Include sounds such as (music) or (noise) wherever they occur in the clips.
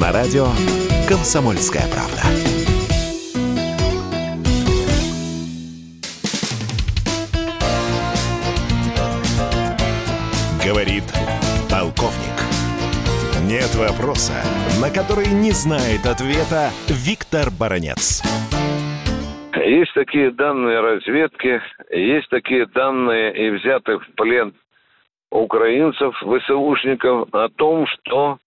На радио «Комсомольская правда». Говорит полковник. Нет вопроса, на который не знает ответа Виктор Баранец. Есть такие данные разведки, есть такие данные и взятых в плен украинцев, ВСУшников о том, что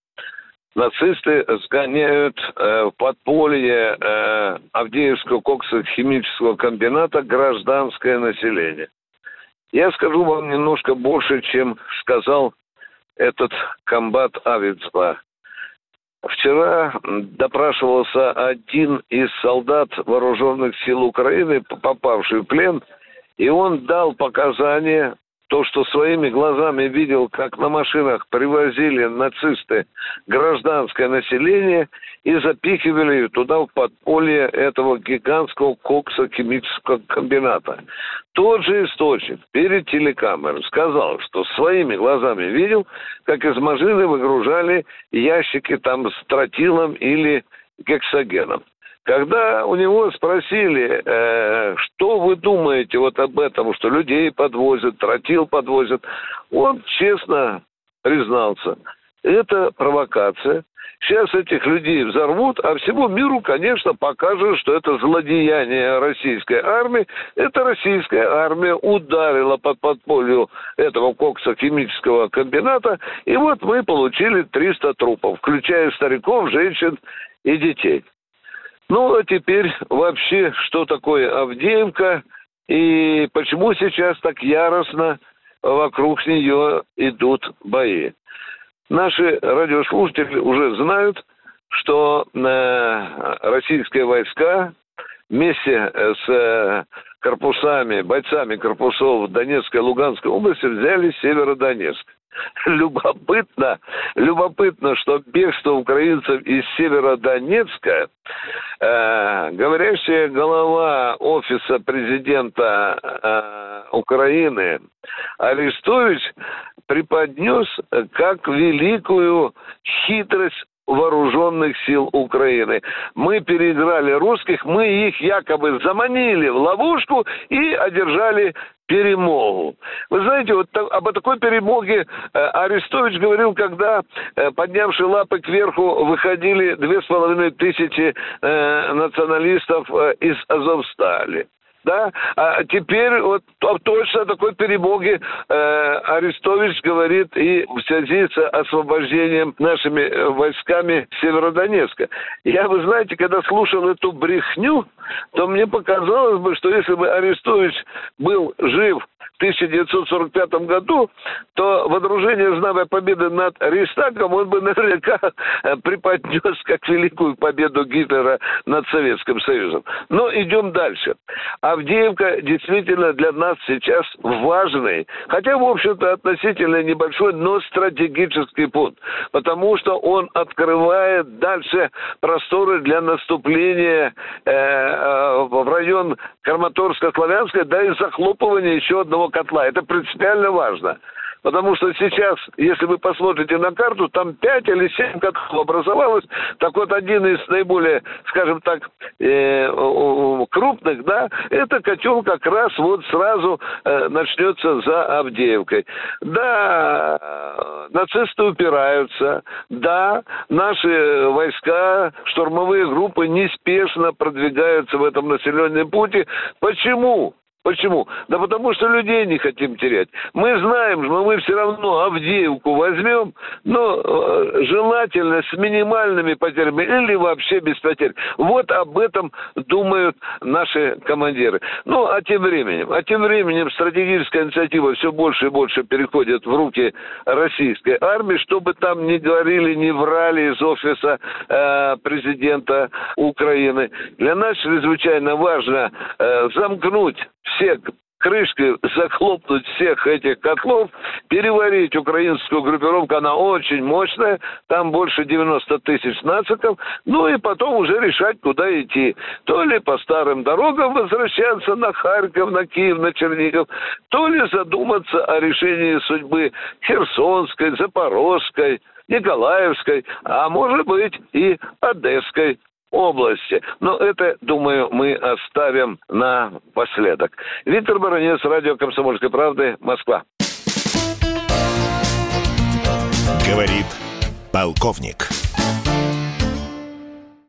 нацисты сгоняют э, в подполье э, Авдеевского коксохимического комбината гражданское население. Я скажу вам немножко больше, чем сказал этот комбат Авицба. Вчера допрашивался один из солдат вооруженных сил Украины, попавший в плен, и он дал показания то, что своими глазами видел, как на машинах привозили нацисты гражданское население и запихивали туда в подполье этого гигантского коксохимического комбината. Тот же источник перед телекамерой сказал, что своими глазами видел, как из машины выгружали ящики там с тротилом или гексогеном. Когда у него спросили, э, что вы думаете вот об этом, что людей подвозят, тротил подвозят, он честно признался. Это провокация. Сейчас этих людей взорвут, а всему миру, конечно, покажут, что это злодеяние российской армии. Это российская армия ударила под подполью этого коксохимического комбината, и вот мы получили 300 трупов, включая стариков, женщин и детей. Ну, а теперь вообще, что такое Авдеевка и почему сейчас так яростно вокруг нее идут бои. Наши радиослушатели уже знают, что э, российские войска вместе с э, корпусами, бойцами корпусов Донецкой и Луганской области взяли Северодонецк. (laughs) любопытно, любопытно, что бегство украинцев из Северодонецка, э, говорящая голова офиса президента э, Украины Арестович преподнес как великую хитрость вооруженных сил Украины. Мы переиграли русских, мы их якобы заманили в ловушку и одержали перемогу. Вы знаете, вот об такой перемоге э, Арестович говорил, когда, э, поднявши лапы кверху, выходили две с половиной тысячи э, националистов из Азовстали да, а теперь вот точно о такой перемоге э, Арестович говорит и в связи с освобождением нашими э, войсками Северодонецка. Я, вы знаете, когда слушал эту брехню, то мне показалось бы, что если бы Арестович был жив 1945 году, то водружение Знамя Победы над Рейхстагом он бы (laughs) наверняка преподнес как великую победу Гитлера над Советским Союзом. Но идем дальше. Авдеевка действительно для нас сейчас важный, хотя, в общем-то, относительно небольшой, но стратегический пункт, потому что он открывает дальше просторы для наступления э, э, район Краматорска-Славянска, да и захлопывания еще одного котла. Это принципиально важно. Потому что сейчас, если вы посмотрите на карту, там 5 или 7 котлов образовалось. Так вот, один из наиболее, скажем так, э, крупных, да, это котел как раз вот сразу э, начнется за Авдеевкой. Да, нацисты упираются. Да, наши войска, штурмовые группы неспешно продвигаются в этом населенном пути. Почему? Почему? Да потому что людей не хотим терять. Мы знаем, что мы все равно Авдеевку возьмем, но э, желательно с минимальными потерями или вообще без потерь. Вот об этом думают наши командиры. Ну, а тем временем, а тем временем стратегическая инициатива все больше и больше переходит в руки российской армии, чтобы там не говорили, не врали из офиса э, президента Украины. Для нас чрезвычайно важно э, замкнуть все крышки захлопнуть всех этих котлов, переварить украинскую группировку, она очень мощная, там больше 90 тысяч нациков, ну и потом уже решать, куда идти. То ли по старым дорогам возвращаться на Харьков, на Киев, на Чернигов, то ли задуматься о решении судьбы Херсонской, Запорожской, Николаевской, а может быть и Одесской области. Но это, думаю, мы оставим напоследок. Виктор Баранец, радио «Комсомольской правды», Москва. Говорит полковник.